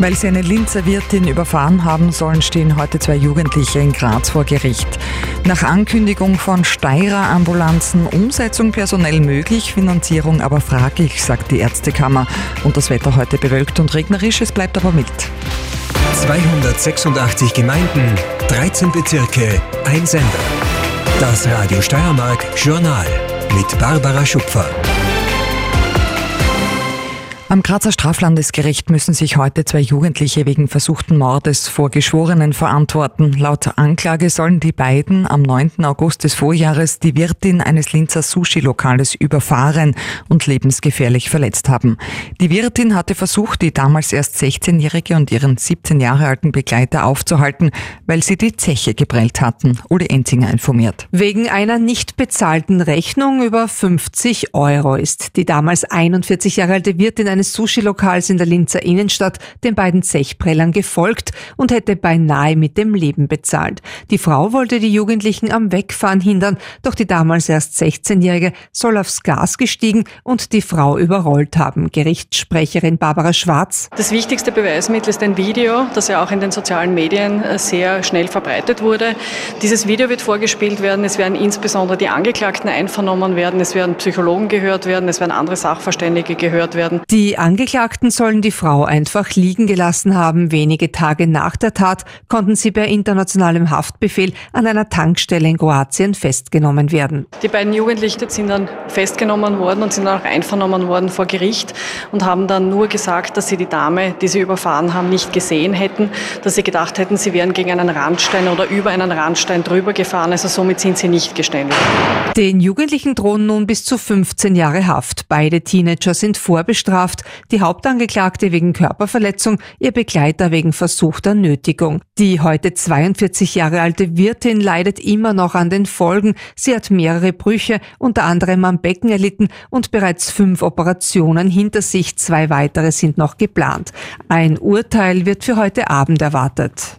Weil sie eine Linzer Wirtin überfahren haben sollen, stehen heute zwei Jugendliche in Graz vor Gericht. Nach Ankündigung von Steirer Ambulanzen Umsetzung personell möglich, Finanzierung aber fraglich, sagt die Ärztekammer. Und das Wetter heute bewölkt und regnerisch, es bleibt aber mild. 286 Gemeinden, 13 Bezirke, ein Sender. Das Radio Steiermark Journal mit Barbara Schupfer. Am Grazer Straflandesgericht müssen sich heute zwei Jugendliche wegen versuchten Mordes vor Geschworenen verantworten. Laut Anklage sollen die beiden am 9. August des Vorjahres die Wirtin eines Linzer Sushi-Lokales überfahren und lebensgefährlich verletzt haben. Die Wirtin hatte versucht, die damals erst 16-Jährige und ihren 17 Jahre alten Begleiter aufzuhalten, weil sie die Zeche geprellt hatten. Uli Enzinger informiert. Wegen einer nicht bezahlten Rechnung über 50 Euro ist die damals 41 Jahre alte Wirtin eines Sushi-Lokals in der Linzer Innenstadt den beiden Zechprellern gefolgt und hätte beinahe mit dem Leben bezahlt. Die Frau wollte die Jugendlichen am Wegfahren hindern, doch die damals erst 16-Jährige soll aufs Gas gestiegen und die Frau überrollt haben. Gerichtssprecherin Barbara Schwarz. Das wichtigste Beweismittel ist ein Video, das ja auch in den sozialen Medien äh, sehr schnell verbreitet wurde. Dieses Video wird vorgespielt werden. Es werden insbesondere die Angeklagten einvernommen werden. Es werden Psychologen gehört werden. Es werden andere Sachverständige gehört werden. Die die Angeklagten sollen die Frau einfach liegen gelassen haben. Wenige Tage nach der Tat konnten sie per internationalem Haftbefehl an einer Tankstelle in Kroatien festgenommen werden. Die beiden Jugendlichen sind dann festgenommen worden und sind dann auch einvernommen worden vor Gericht und haben dann nur gesagt, dass sie die Dame, die sie überfahren haben, nicht gesehen hätten, dass sie gedacht hätten, sie wären gegen einen Randstein oder über einen Randstein drüber gefahren. Also somit sind sie nicht geständig. Den Jugendlichen drohen nun bis zu 15 Jahre Haft. Beide Teenager sind vorbestraft Haft, die Hauptangeklagte wegen Körperverletzung, ihr Begleiter wegen versuchter Nötigung. Die heute 42 Jahre alte Wirtin leidet immer noch an den Folgen. Sie hat mehrere Brüche, unter anderem am Becken erlitten und bereits fünf Operationen hinter sich. Zwei weitere sind noch geplant. Ein Urteil wird für heute Abend erwartet.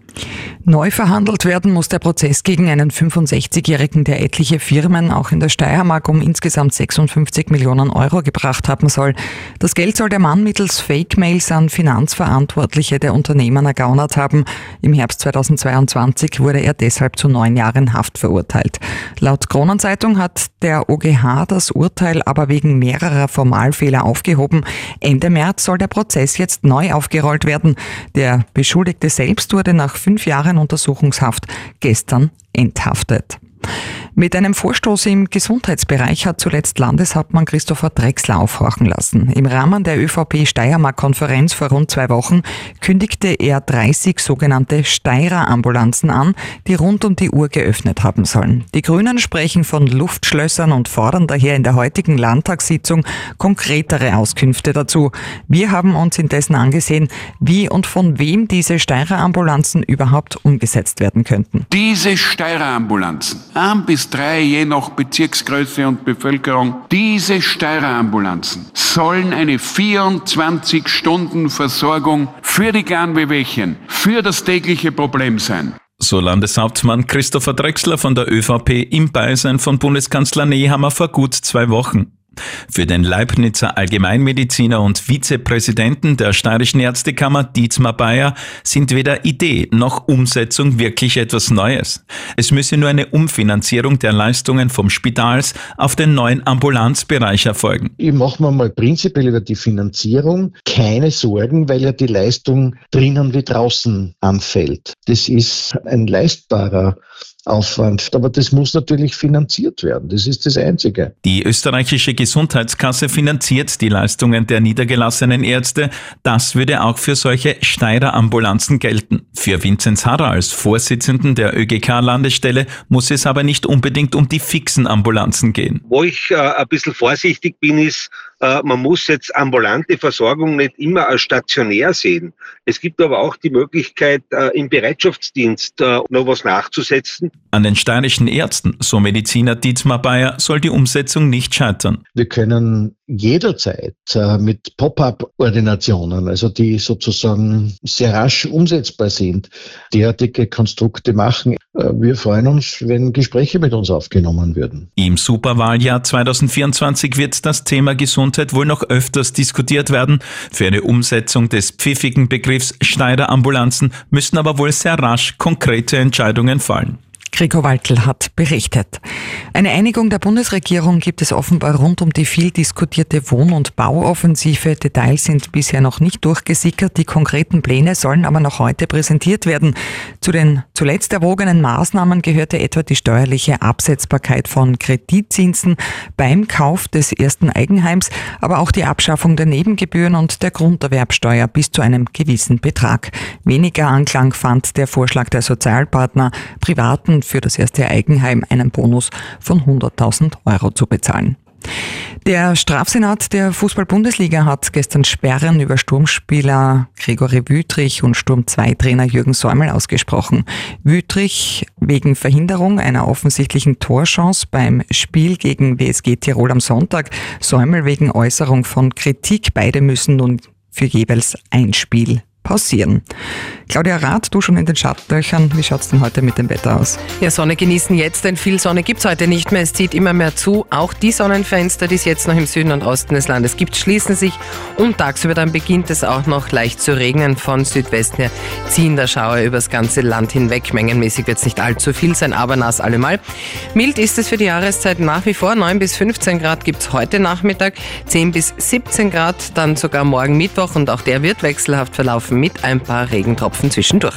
Neu verhandelt werden muss der Prozess gegen einen 65-Jährigen, der etliche Firmen auch in der Steiermark um insgesamt 56 Millionen Euro gebracht haben soll. Das Geld soll der Mann mittels Fake-Mails an Finanzverantwortliche der Unternehmen ergaunert haben. Im Herbst 2022 wurde er deshalb zu neun Jahren Haft verurteilt. Laut Kronenzeitung hat der OGH das Urteil aber wegen mehrerer Formalfehler aufgehoben. Ende März soll der Prozess jetzt neu aufgerollt werden. Der Beschuldigte selbst wurde nach fünf Jahren Untersuchungshaft gestern enthaftet. Mit einem Vorstoß im Gesundheitsbereich hat zuletzt Landeshauptmann Christopher Drexler aufhorchen lassen. Im Rahmen der ÖVP-Steiermark-Konferenz vor rund zwei Wochen kündigte er 30 sogenannte Steirer-Ambulanzen an, die rund um die Uhr geöffnet haben sollen. Die Grünen sprechen von Luftschlössern und fordern daher in der heutigen Landtagssitzung konkretere Auskünfte dazu. Wir haben uns indessen angesehen, wie und von wem diese Steirer-Ambulanzen überhaupt umgesetzt werden könnten. Diese Steirer-Ambulanzen, ein bis drei, je nach Bezirksgröße und Bevölkerung. Diese Steuerambulanzen sollen eine 24-Stunden-Versorgung für die kleinen Wehwehchen, für das tägliche Problem sein. So Landeshauptmann Christopher Drexler von der ÖVP im Beisein von Bundeskanzler Nehammer vor gut zwei Wochen. Für den Leibnizer Allgemeinmediziner und Vizepräsidenten der Steirischen Ärztekammer Dietmar Bayer sind weder Idee noch Umsetzung wirklich etwas Neues. Es müsse nur eine Umfinanzierung der Leistungen vom Spitals auf den neuen Ambulanzbereich erfolgen. Ich mache mir mal prinzipiell über die Finanzierung keine Sorgen, weil ja die Leistung drinnen wie draußen anfällt. Das ist ein leistbarer Aufwand. Aber das muss natürlich finanziert werden. Das ist das Einzige. Die österreichische Gesundheitskasse finanziert die Leistungen der niedergelassenen Ärzte. Das würde auch für solche Steirer Ambulanzen gelten. Für Vinzenz Harrer als Vorsitzenden der ÖGK-Landesstelle muss es aber nicht unbedingt um die fixen Ambulanzen gehen. Wo ich äh, ein bisschen vorsichtig bin, ist, man muss jetzt ambulante Versorgung nicht immer als stationär sehen. Es gibt aber auch die Möglichkeit, äh, im Bereitschaftsdienst äh, noch was nachzusetzen. An den steirischen Ärzten, so Mediziner Dietmar Bayer, soll die Umsetzung nicht scheitern. Wir können jederzeit äh, mit Pop-up-Ordinationen, also die sozusagen sehr rasch umsetzbar sind, derartige Konstrukte machen. Äh, wir freuen uns, wenn Gespräche mit uns aufgenommen würden. Im Superwahljahr 2024 wird das Thema Gesundheit wohl noch öfters diskutiert werden. Für eine Umsetzung des pfiffigen Begriffs Schneiderambulanzen müssten aber wohl sehr rasch konkrete Entscheidungen fallen. Gregor Waltl hat berichtet. Eine Einigung der Bundesregierung gibt es offenbar rund um die viel diskutierte Wohn- und Bauoffensive. Details sind bisher noch nicht durchgesickert. Die konkreten Pläne sollen aber noch heute präsentiert werden. Zu den zuletzt erwogenen Maßnahmen gehörte etwa die steuerliche Absetzbarkeit von Kreditzinsen beim Kauf des ersten Eigenheims, aber auch die Abschaffung der Nebengebühren und der Grunderwerbsteuer bis zu einem gewissen Betrag. Weniger Anklang fand der Vorschlag der Sozialpartner, privaten für das erste Eigenheim einen Bonus von 100.000 Euro zu bezahlen. Der Strafsenat der Fußball-Bundesliga hat gestern Sperren über Sturmspieler Gregory Wütrich und Sturm-2-Trainer Jürgen Säumel ausgesprochen. Wütrich wegen Verhinderung einer offensichtlichen Torchance beim Spiel gegen WSG Tirol am Sonntag, Säumel wegen Äußerung von Kritik. Beide müssen nun für jeweils ein Spiel pausieren. Claudia Rath, du schon in den Schattlöchern. Wie schaut es denn heute mit dem Wetter aus? Ja, Sonne genießen jetzt, denn viel Sonne gibt es heute nicht mehr. Es zieht immer mehr zu. Auch die Sonnenfenster, die es jetzt noch im Süden und Osten des Landes gibt, schließen sich. Und tagsüber dann beginnt es auch noch leicht zu regnen. Von Südwesten her ziehen da Schauer übers ganze Land hinweg. Mengenmäßig wird es nicht allzu viel sein, aber nass allemal. Mild ist es für die Jahreszeit nach wie vor. 9 bis 15 Grad gibt es heute Nachmittag, 10 bis 17 Grad dann sogar morgen Mittwoch und auch der wird wechselhaft verlaufen mit ein paar Regentropfen zwischendurch.